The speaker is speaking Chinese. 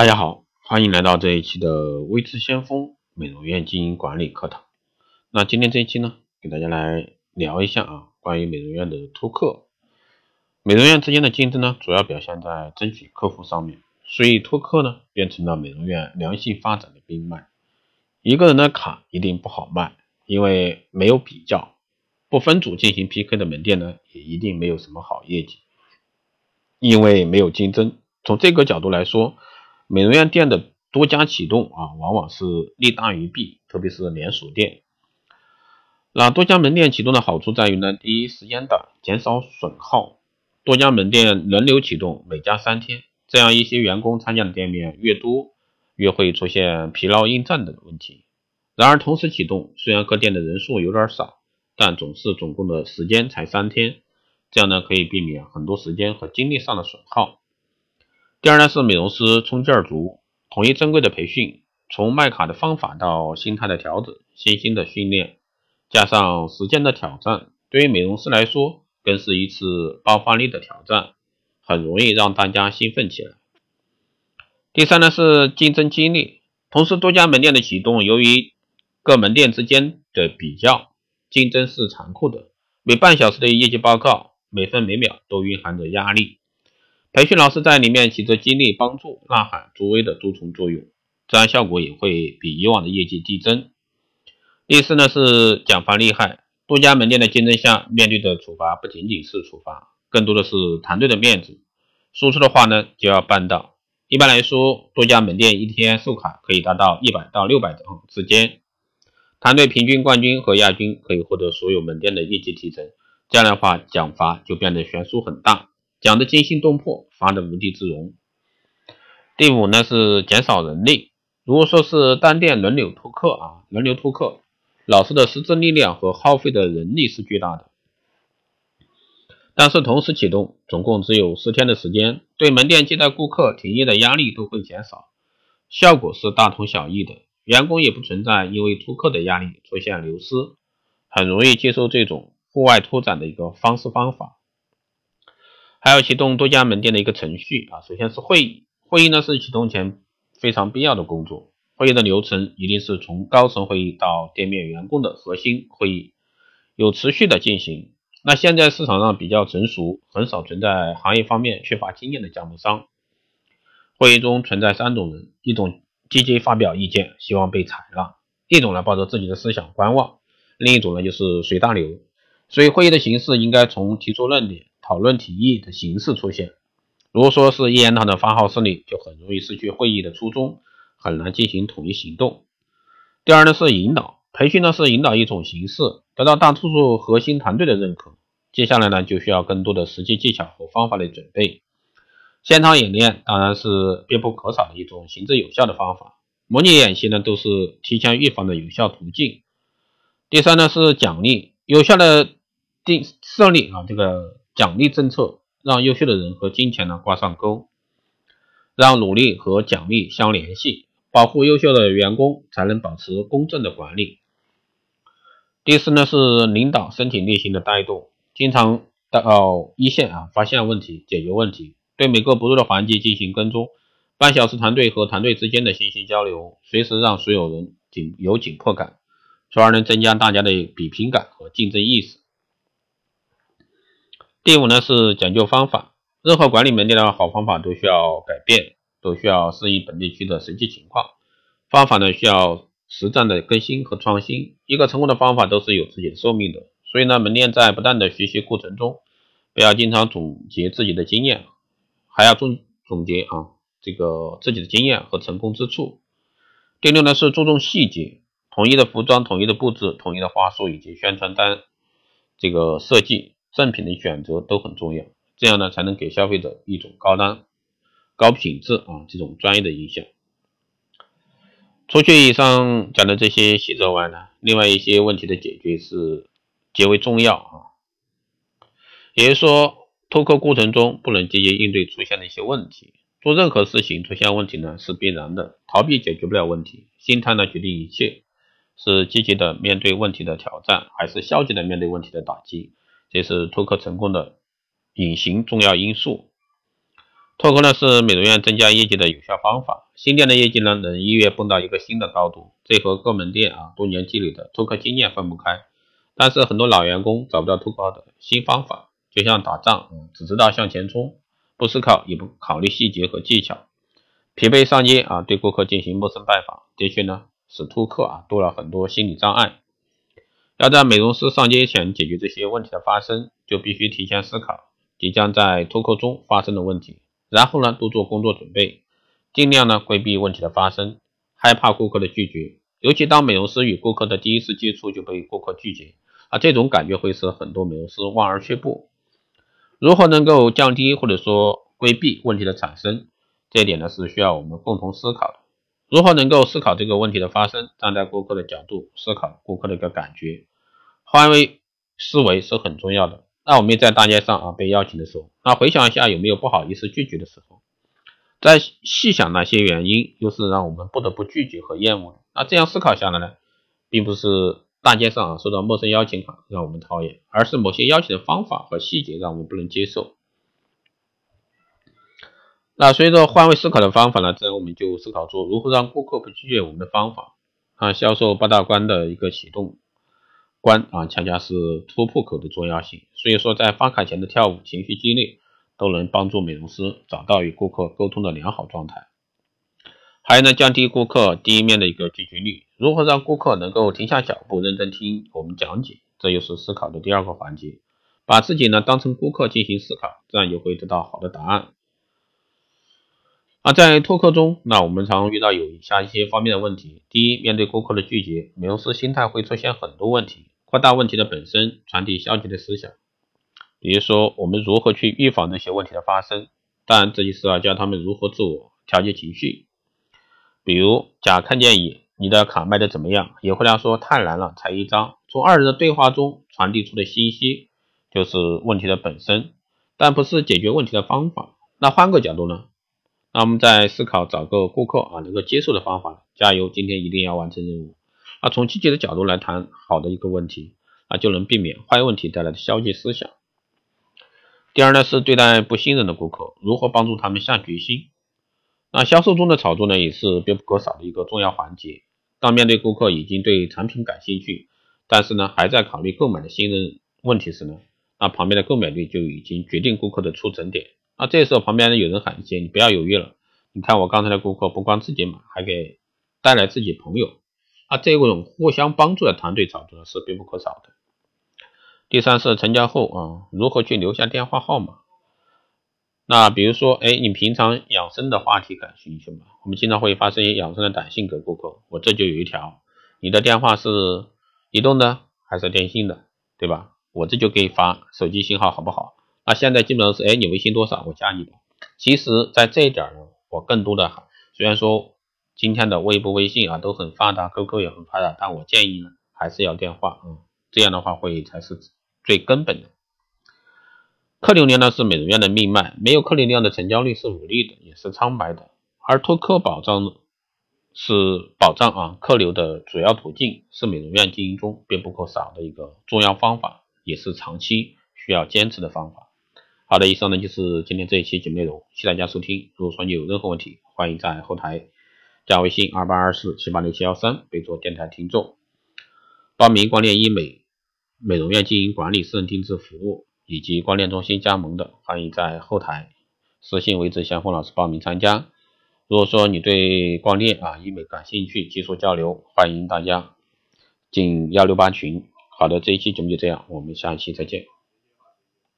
大家好，欢迎来到这一期的微知先锋美容院经营管理课堂。那今天这一期呢，给大家来聊一下啊，关于美容院的突客。美容院之间的竞争呢，主要表现在争取客户上面，所以突客呢，变成了美容院良性发展的命脉。一个人的卡一定不好卖，因为没有比较，不分组进行 PK 的门店呢，也一定没有什么好业绩，因为没有竞争。从这个角度来说。美容院店的多家启动啊，往往是利大于弊，特别是连锁店。那多家门店启动的好处在于呢，第一时间的减少损耗。多家门店轮流启动，每家三天，这样一些员工参加的店面越多，越会出现疲劳应战的问题。然而同时启动，虽然各店的人数有点少，但总是总共的时间才三天，这样呢可以避免很多时间和精力上的损耗。第二呢是美容师冲劲儿足，统一正规的培训，从卖卡的方法到心态的调整、信心的训练，加上时间的挑战，对于美容师来说更是一次爆发力的挑战，很容易让大家兴奋起来。第三呢是竞争激烈，同时多家门店的启动，由于各门店之间的比较，竞争是残酷的，每半小时的业绩报告，每分每秒都蕴含着压力。培训老师在里面起着激励、帮助、呐喊、助威的多重作用，这样效果也会比以往的业绩递增。第四呢是奖罚厉害，多家门店的竞争下，面对的处罚不仅仅是处罚，更多的是团队的面子。输出的话呢就要办到。一般来说，多家门店一天售卡可以达到一百到六百张之间，团队平均冠军和亚军可以获得所有门店的业绩提成。这样的话，奖罚就变得悬殊很大。讲的惊心动魄，发的无地自容。第五呢是减少人力。如果说是单店轮流突客啊，轮流突客，老师的师资力量和耗费的人力是巨大的。但是同时启动，总共只有十天的时间，对门店接待顾客、停业的压力都会减少，效果是大同小异的。员工也不存在因为突客的压力出现流失，很容易接受这种户外拓展的一个方式方法。还要启动多家门店的一个程序啊，首先是会议，会议呢是启动前非常必要的工作。会议的流程一定是从高层会议到店面员工的核心会议，有持续的进行。那现在市场上比较成熟，很少存在行业方面缺乏经验的加盟商。会议中存在三种人：一种积极发表意见，希望被采纳；一种呢抱着自己的思想观望；另一种呢就是随大流。所以会议的形式应该从提出论点。讨论提议的形式出现，如果说是一言堂的发号施令，就很容易失去会议的初衷，很难进行统一行动。第二呢是引导，培训呢是引导一种形式，得到大多数核心团队的认可。接下来呢就需要更多的实际技巧和方法的准备。现场演练当然是必不可少的一种行之有效的方法，模拟演习呢都是提前预防的有效途径。第三呢是奖励，有效的定设立啊这个。奖励政策让优秀的人和金钱呢挂上钩，让努力和奖励相联系，保护优秀的员工，才能保持公正的管理。第四呢是领导身体力行的带动，经常到一线啊发现问题，解决问题，对每个不入的环节进行跟踪，半小时团队和团队之间的信息交流，随时让所有人紧有紧迫感，从而能增加大家的比拼感和竞争意识。第五呢是讲究方法，任何管理门店的好方法都需要改变，都需要适应本地区的实际情况。方法呢需要实战的更新和创新。一个成功的方法都是有自己的寿命的，所以呢门店在不断的学习过程中，不要经常总结自己的经验，还要总总结啊这个自己的经验和成功之处。第六呢是注重细节，统一的服装、统一的布置、统一的话术以及宣传单这个设计。正品的选择都很重要，这样呢才能给消费者一种高端、高品质啊这种专业的印象。除去以上讲的这些细则外呢，另外一些问题的解决是极为重要啊。也就是说，拓客过程中不能积极应对出现的一些问题。做任何事情出现问题呢是必然的，逃避解决不了问题。心态呢决定一切，是积极的面对问题的挑战，还是消极的面对问题的打击？这是拓客成功的隐形重要因素。拓客呢是美容院增加业绩的有效方法。新店的业绩呢能一跃蹦到一个新的高度，这和各门店啊多年积累的拓客经验分不开。但是很多老员工找不到拓客的新方法，就像打仗，只知道向前冲，不思考也不考虑细节和技巧，疲惫上街啊对顾客进行陌生拜访，的确呢使拓客啊多了很多心理障碍。要在美容师上街前解决这些问题的发生，就必须提前思考即将在脱口中发生的问题。然后呢，多做工作准备，尽量呢规避问题的发生，害怕顾客的拒绝，尤其当美容师与顾客的第一次接触就被顾客拒绝，啊，这种感觉会使很多美容师望而却步。如何能够降低或者说规避问题的产生，这一点呢是需要我们共同思考的。如何能够思考这个问题的发生，站在顾客的角度思考顾客的一个感觉，换位思维是很重要的。那我们在大街上啊被邀请的时候，那回想一下有没有不好意思拒绝的时候，再细想哪些原因又是让我们不得不拒绝和厌恶的。那这样思考下来呢，并不是大街上啊收到陌生邀请卡让我们讨厌，而是某些邀请的方法和细节让我们不能接受。那随着换位思考的方法呢，自然我们就思考出如何让顾客不拒绝我们的方法啊，销售八大关的一个启动。关啊，恰恰是突破口的重要性。所以说，在发卡前的跳舞、情绪激励，都能帮助美容师找到与顾客沟通的良好状态。还有呢，降低顾客第一面的一个拒绝率。如何让顾客能够停下脚步，认真听我们讲解？这又是思考的第二个环节。把自己呢当成顾客进行思考，这样就会得到好的答案。而在拓客中，那我们常遇到有以下一些方面的问题：第一，面对顾客的拒绝，美容师心态会出现很多问题。扩大问题的本身，传递消极的思想。比如说，我们如何去预防那些问题的发生？当然，这就是要教他们如何自我调节情绪。比如，甲看见乙，你的卡卖的怎么样？乙回答说太难了，才一张。从二人的对话中传递出的信息，就是问题的本身，但不是解决问题的方法。那换个角度呢？那我们在思考找个顾客啊能够接受的方法。加油，今天一定要完成任务。啊，从积极的角度来谈好的一个问题，啊，就能避免坏问题带来的消极思想。第二呢，是对待不信任的顾客，如何帮助他们下决心？那销售中的炒作呢，也是必不可少的一个重要环节。当面对顾客已经对产品感兴趣，但是呢，还在考虑购买的信任问题时呢，那旁边的购买率就已经决定顾客的出诊点。那这时候旁边呢有人喊一些，你不要犹豫了，你看我刚才的顾客不光自己买，还给带来自己朋友。啊，这种互相帮助的团队炒作是必不可少的。第三是成交后啊，如何去留下电话号码？那比如说，哎，你平常养生的话题感兴趣吗？我们经常会发一些养生的短信给顾客，我这就有一条，你的电话是移动的还是电信的，对吧？我这就给你发手机信号好不好？那现在基本上是，哎，你微信多少，我加你吧。其实，在这一点呢，我更多的虽然说。今天的微博、微信啊都很发达，QQ 也很发达，但我建议呢还是要电话，嗯，这样的话会才是最根本的。客流量呢是美容院的命脉，没有客流量的成交率是无力的，也是苍白的。而拓客保障是保障啊客流的主要途径，是美容院经营中必不可少的一个重要方法，也是长期需要坚持的方法。好的，以上呢就是今天这一期节目内容，谢谢大家收听。如果说你有任何问题，欢迎在后台。加微信二八二四七八六七幺三，备注电台听众。报名光电医美美容院经营管理私人定制服务以及光电中心加盟的，欢迎在后台私信为志祥峰老师报名参加。如果说你对光电啊医美感兴趣，技术交流，欢迎大家进幺六八群。好的，这一期节目就这样，我们下一期再见。